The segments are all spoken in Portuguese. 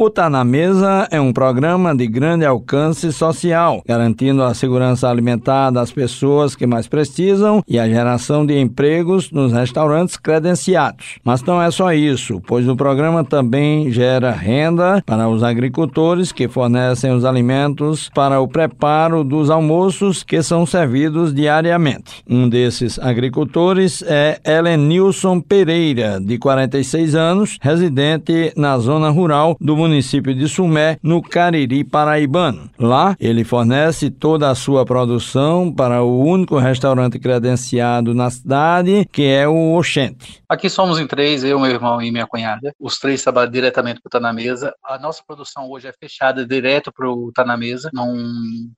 O Tá na Mesa é um programa de grande alcance social, garantindo a segurança alimentar das pessoas que mais precisam e a geração de empregos nos restaurantes credenciados. Mas não é só isso, pois o programa também gera renda para os agricultores que fornecem os alimentos para o preparo dos almoços que são servidos diariamente. Um desses agricultores é Helenilson Pereira, de 46 anos, residente na zona rural do município município de Sumé, no Cariri paraibano. Lá, ele fornece toda a sua produção para o único restaurante credenciado na cidade, que é o Oxente. Aqui somos em três, eu, meu irmão e minha cunhada. Os três trabalham diretamente para o Tá na Mesa. A nossa produção hoje é fechada direto para o Tá na Mesa. Não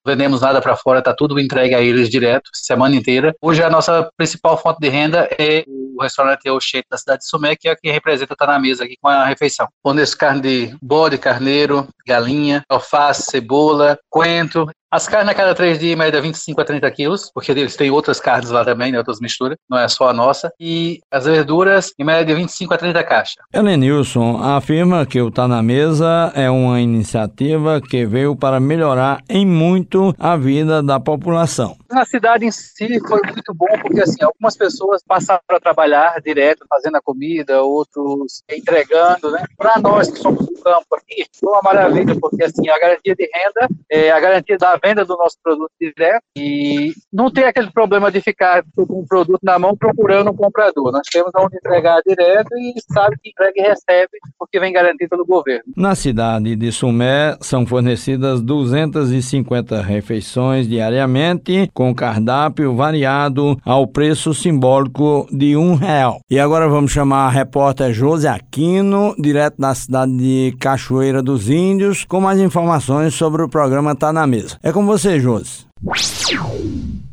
vendemos nada para fora, tá tudo entregue a eles direto, semana inteira. Hoje a nossa principal fonte de renda é o restaurante Oxente da cidade de Sumé, que é quem representa o Tá na Mesa aqui com a refeição. Forneço carne de bode, carneiro, galinha, alface, cebola, coentro as carnes a cada três dias, média 25 a 30 quilos, porque eles têm outras carnes lá também, né, outras misturas, não é só a nossa. E as verduras, em média 25 a 30 caixas. Helenilson afirma que o Tá na Mesa é uma iniciativa que veio para melhorar em muito a vida da população. Na cidade em si foi muito bom, porque assim, algumas pessoas passaram a trabalhar direto, fazendo a comida, outros entregando, né? Para nós que somos do campo aqui, foi uma maravilha, porque assim, a garantia de renda é a garantia da venda do nosso produto direto e não tem aquele problema de ficar com o produto na mão procurando um comprador. Nós temos onde entregar direto e sabe que entrega e recebe porque vem garantido pelo governo. Na cidade de Sumé são fornecidas 250 refeições diariamente com cardápio variado ao preço simbólico de um real. E agora vamos chamar a repórter José Aquino, direto da cidade de Cachoeira dos Índios, com mais informações sobre o programa Tá na Mesa. É com você, Josi.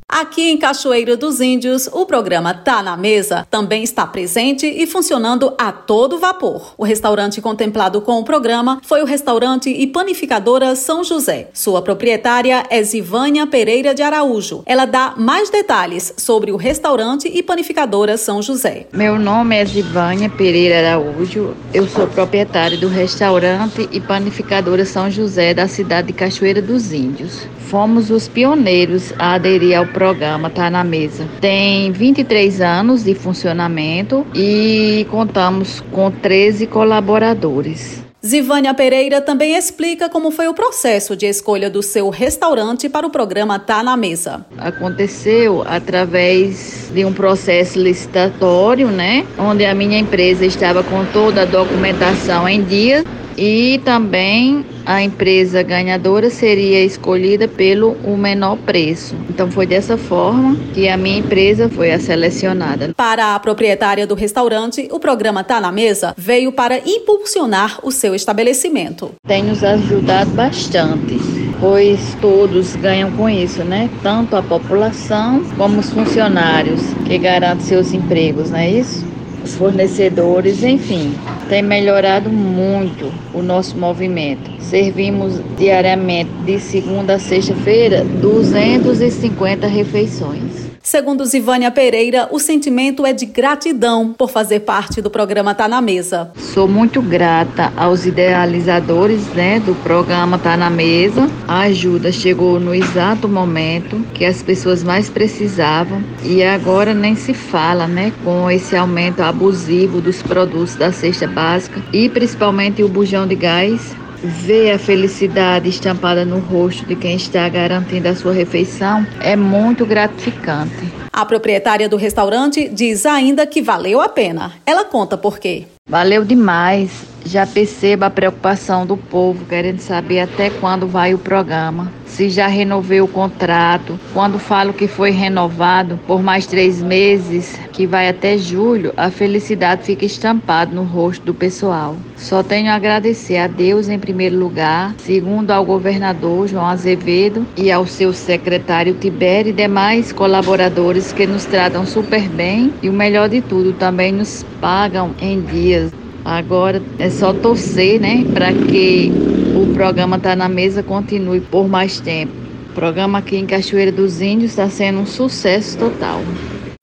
Aqui em Cachoeira dos Índios, o programa Tá na Mesa também está presente e funcionando a todo vapor. O restaurante contemplado com o programa foi o restaurante e panificadora São José. Sua proprietária é Zivânia Pereira de Araújo. Ela dá mais detalhes sobre o restaurante e panificadora São José. Meu nome é Zivânia Pereira Araújo. Eu sou proprietária do restaurante e panificadora São José da cidade de Cachoeira dos Índios. Fomos os pioneiros a aderir ao programa Tá na Mesa. Tem 23 anos de funcionamento e contamos com 13 colaboradores. Zivânia Pereira também explica como foi o processo de escolha do seu restaurante para o programa Tá na Mesa. Aconteceu através de um processo licitatório, né? Onde a minha empresa estava com toda a documentação em dia e também a empresa ganhadora seria escolhida pelo o menor preço. Então foi dessa forma que a minha empresa foi a selecionada. Para a proprietária do restaurante, o programa Tá na Mesa veio para impulsionar o seu estabelecimento. Tem nos ajudado bastante, pois todos ganham com isso, né? Tanto a população como os funcionários que garantem seus empregos, não é isso? Os fornecedores, enfim, tem melhorado muito o nosso movimento. Servimos diariamente, de segunda a sexta-feira, 250 refeições. Segundo Zivânia Pereira, o sentimento é de gratidão por fazer parte do programa Tá na Mesa. Sou muito grata aos idealizadores né, do programa Tá na Mesa. A ajuda chegou no exato momento que as pessoas mais precisavam e agora nem se fala né, com esse aumento abusivo dos produtos da cesta básica e principalmente o bujão de gás Ver a felicidade estampada no rosto de quem está garantindo a sua refeição é muito gratificante. A proprietária do restaurante diz ainda que valeu a pena. Ela conta por quê. Valeu demais. Já percebo a preocupação do povo querendo saber até quando vai o programa. Se já renovei o contrato. Quando falo que foi renovado por mais três meses, que vai até julho, a felicidade fica estampada no rosto do pessoal. Só tenho a agradecer a Deus em primeiro lugar, segundo ao governador João Azevedo e ao seu secretário Tibério e demais colaboradores que nos tratam super bem e o melhor de tudo, também nos pagam em dias. Agora é só torcer, né, para que o programa Tá na Mesa continue por mais tempo. O programa aqui em Cachoeira dos Índios está sendo um sucesso total.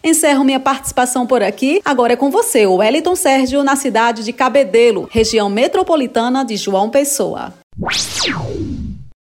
Encerro minha participação por aqui. Agora é com você, o Wellington Sérgio, na cidade de Cabedelo, região metropolitana de João Pessoa.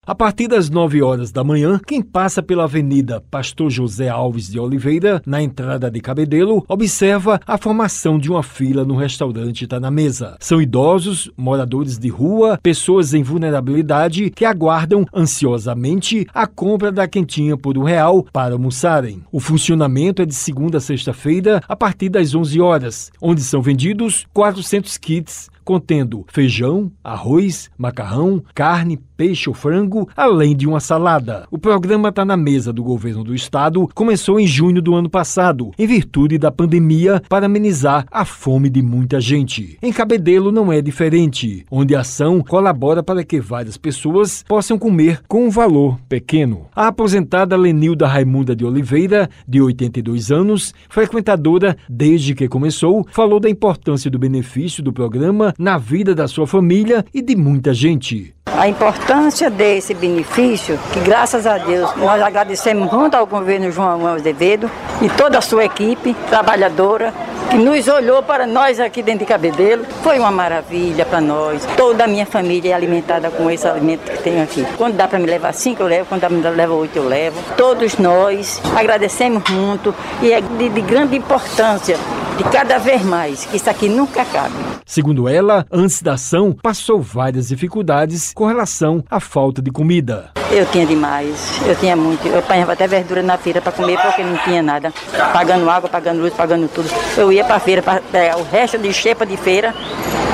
A partir das 9 horas da manhã, quem passa pela Avenida Pastor José Alves de Oliveira, na entrada de Cabedelo, observa a formação de uma fila no restaurante Tá na Mesa. São idosos, moradores de rua, pessoas em vulnerabilidade que aguardam ansiosamente a compra da quentinha por um real para almoçarem. O funcionamento é de segunda a sexta-feira, a partir das 11 horas, onde são vendidos 400 kits contendo feijão, arroz, macarrão, carne, peixe ou frango, além de uma salada. O programa está na mesa do governo do estado, começou em junho do ano passado, em virtude da pandemia, para amenizar a fome de muita gente. Em Cabedelo não é diferente, onde a ação colabora para que várias pessoas possam comer com um valor pequeno. A aposentada Lenilda Raimunda de Oliveira, de 82 anos, frequentadora desde que começou, falou da importância do benefício do programa na vida da sua família e de muita gente. A importância desse benefício, que graças a Deus nós agradecemos muito ao governo João Azevedo e toda a sua equipe trabalhadora, que nos olhou para nós aqui dentro de Cabedelo. Foi uma maravilha para nós. Toda a minha família é alimentada com esse alimento que tenho aqui. Quando dá para me levar cinco, eu levo. Quando dá para me levar oito, eu levo. Todos nós agradecemos muito e é de, de grande importância de cada vez mais, que isso aqui nunca acabe. Segundo ela, antes da ação, passou várias dificuldades com relação à falta de comida. Eu tinha demais, eu tinha muito. Eu apanhava até verdura na feira para comer porque não tinha nada. Pagando água, pagando luz, pagando tudo. Eu ia para a feira para pegar o resto de xepa de feira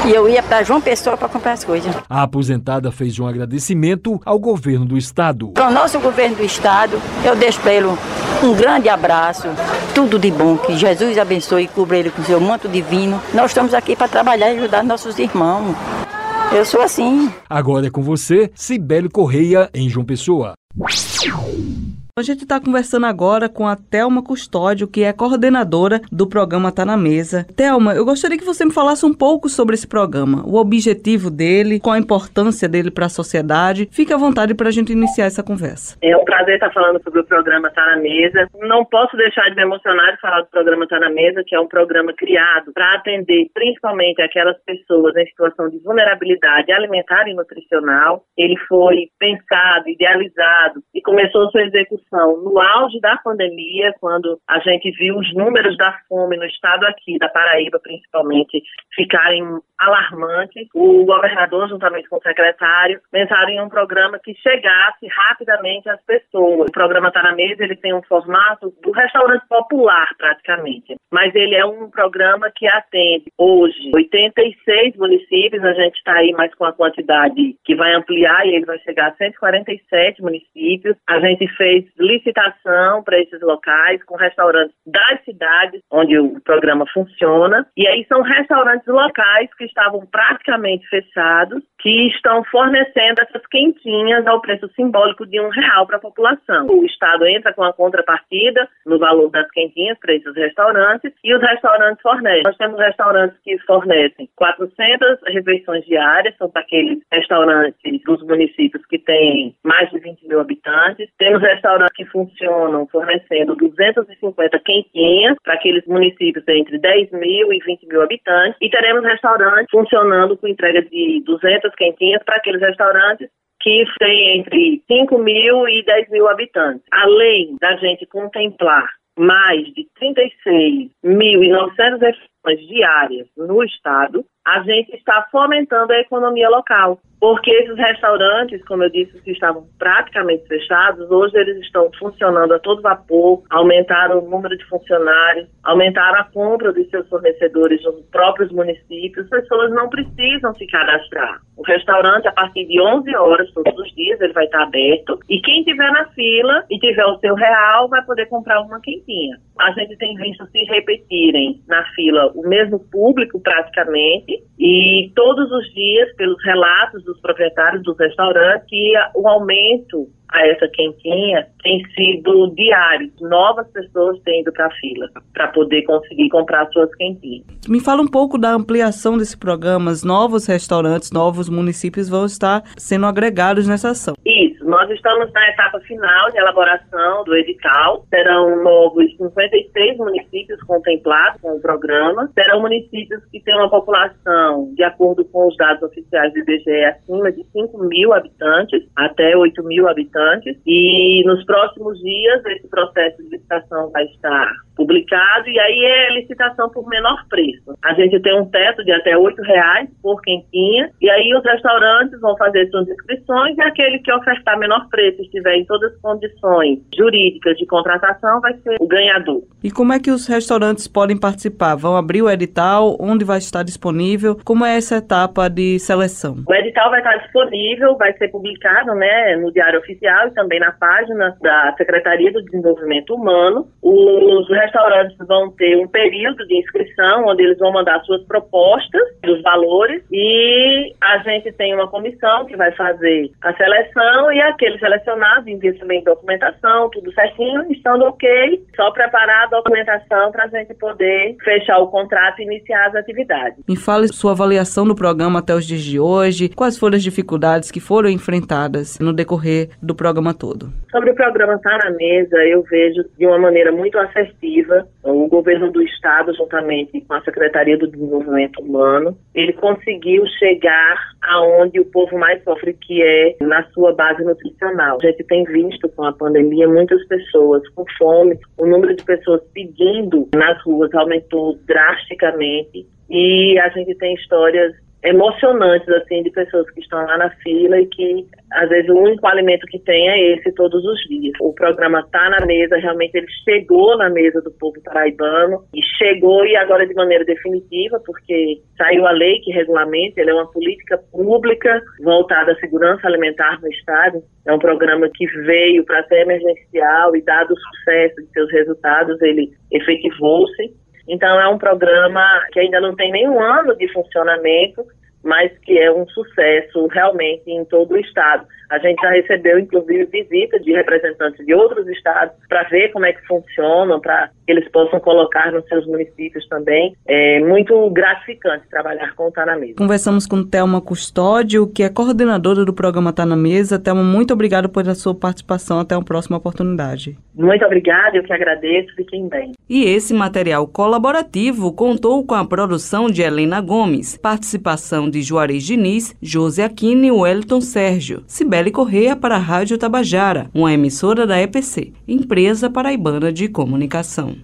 e eu ia para João Pessoa para comprar as coisas. A aposentada fez um agradecimento ao governo do estado. Para o nosso governo do estado, eu deixo para ele um grande abraço, tudo de bom, que Jesus abençoe e cubra ele com seu manto divino. Nós estamos aqui para trabalhar e ajudar nossos irmãos. Eu sou assim. Agora é com você, Cibele Correia, em João Pessoa. A gente está conversando agora com a Thelma Custódio, que é coordenadora do programa Tá na Mesa. Thelma, eu gostaria que você me falasse um pouco sobre esse programa, o objetivo dele, qual a importância dele para a sociedade. Fique à vontade para a gente iniciar essa conversa. É um prazer estar falando sobre o programa Tá na Mesa. Não posso deixar de me emocionar de falar do programa Tá na Mesa, que é um programa criado para atender principalmente aquelas pessoas em situação de vulnerabilidade alimentar e nutricional. Ele foi pensado, idealizado e começou sua execução no auge da pandemia, quando a gente viu os números da fome no estado aqui, da Paraíba principalmente, ficarem alarmantes, o governador, juntamente com o secretário, pensaram em um programa que chegasse rapidamente às pessoas. O programa está na mesa, ele tem um formato do restaurante popular, praticamente, mas ele é um programa que atende hoje 86 municípios, a gente está aí mais com a quantidade que vai ampliar e ele vai chegar a 147 municípios. A gente fez licitação para esses locais com restaurantes das cidades onde o programa funciona. E aí são restaurantes locais que estavam praticamente fechados, que estão fornecendo essas quentinhas ao preço simbólico de um real para a população. O Estado entra com a contrapartida no valor das quentinhas para esses restaurantes e os restaurantes fornecem. Nós temos restaurantes que fornecem 400 refeições diárias, são para aqueles restaurantes dos municípios que têm mais de 20 mil habitantes. Temos restaurantes que funcionam fornecendo 250 quentinhas para aqueles municípios entre 10 mil e 20 mil habitantes e teremos restaurantes funcionando com entrega de 200 quentinhas para aqueles restaurantes que têm entre 5 mil e 10 mil habitantes. Além da gente contemplar mais de 36.900 refeições diárias no estado, a gente está fomentando a economia local. Porque esses restaurantes, como eu disse, que estavam praticamente fechados, hoje eles estão funcionando a todo vapor, aumentaram o número de funcionários, aumentaram a compra dos seus fornecedores nos próprios municípios. As pessoas não precisam se cadastrar. O restaurante, a partir de 11 horas todos os dias, ele vai estar aberto. E quem tiver na fila e tiver o seu real, vai poder comprar uma quentinha. A gente tem visto se repetirem na fila o mesmo público, praticamente, e todos os dias, pelos relatos dos proprietários dos restaurantes, que o aumento a essa quentinha tem sido diário. Novas pessoas têm ido para a fila para poder conseguir comprar suas quentinhas. Me fala um pouco da ampliação desse programa. Novos restaurantes, novos municípios vão estar sendo agregados nessa ação. Isso. Nós estamos na etapa final de elaboração do edital. Serão novos 56 municípios contemplados com o programa. Serão municípios que têm uma população, de acordo com os dados oficiais do IBGE, acima de 5 mil habitantes, até 8 mil habitantes. E nos próximos dias, esse processo de licitação vai estar publicado e aí é licitação por menor preço. A gente tem um teto de até R$ reais por quentinha e aí os restaurantes vão fazer suas inscrições e aquele que ofertar menor preço estiver em todas as condições jurídicas de contratação vai ser o ganhador. E como é que os restaurantes podem participar? Vão abrir o edital? Onde vai estar disponível? Como é essa etapa de seleção? O edital vai estar disponível, vai ser publicado né, no Diário Oficial e também na página da Secretaria do Desenvolvimento Humano. Os restaurantes vão ter um período de inscrição, onde eles vão mandar suas propostas dos valores e a gente tem uma comissão que vai fazer a seleção e aqueles selecionados enviam também documentação, tudo certinho, estando ok, só preparar a documentação para a gente poder fechar o contrato e iniciar as atividades. Me fale sua avaliação do programa até os dias de hoje, quais foram as dificuldades que foram enfrentadas no decorrer do programa todo? Sobre o programa Estar tá na Mesa, eu vejo de uma maneira muito assertiva o governo do Estado, juntamente com a Secretaria do Desenvolvimento Humano, ele conseguiu chegar aonde o povo mais sofre, que é na sua base nutricional. A gente tem visto com a pandemia muitas pessoas com fome, o número de pessoas pedindo nas ruas aumentou drasticamente. E a gente tem histórias emocionantes, assim, de pessoas que estão lá na fila e que, às vezes, o único alimento que tem é esse todos os dias. O programa está na mesa, realmente ele chegou na mesa do povo paraibano e chegou e agora de maneira definitiva, porque saiu a lei que regulamenta, ele é uma política pública voltada à segurança alimentar no Estado. É um programa que veio para ser emergencial e, dado o sucesso de seus resultados, ele efetivou-se. Então, é um programa que ainda não tem nenhum ano de funcionamento, mas que é um sucesso realmente em todo o estado. A gente já recebeu, inclusive, visita de representantes de outros estados para ver como é que funcionam, para que eles possam colocar nos seus municípios também. É muito gratificante trabalhar com o Tá na Mesa. Conversamos com Thelma Custódio, que é coordenadora do programa Tá na Mesa. Thelma, muito obrigada pela sua participação. Até uma próxima oportunidade. Muito obrigada, eu que agradeço. Fiquem bem. E esse material colaborativo contou com a produção de Helena Gomes, participação de Juarez Diniz, José Aquino e Wellington Sérgio. Cibele Correia para a Rádio Tabajara, uma emissora da EPC, Empresa Paraibana de Comunicação.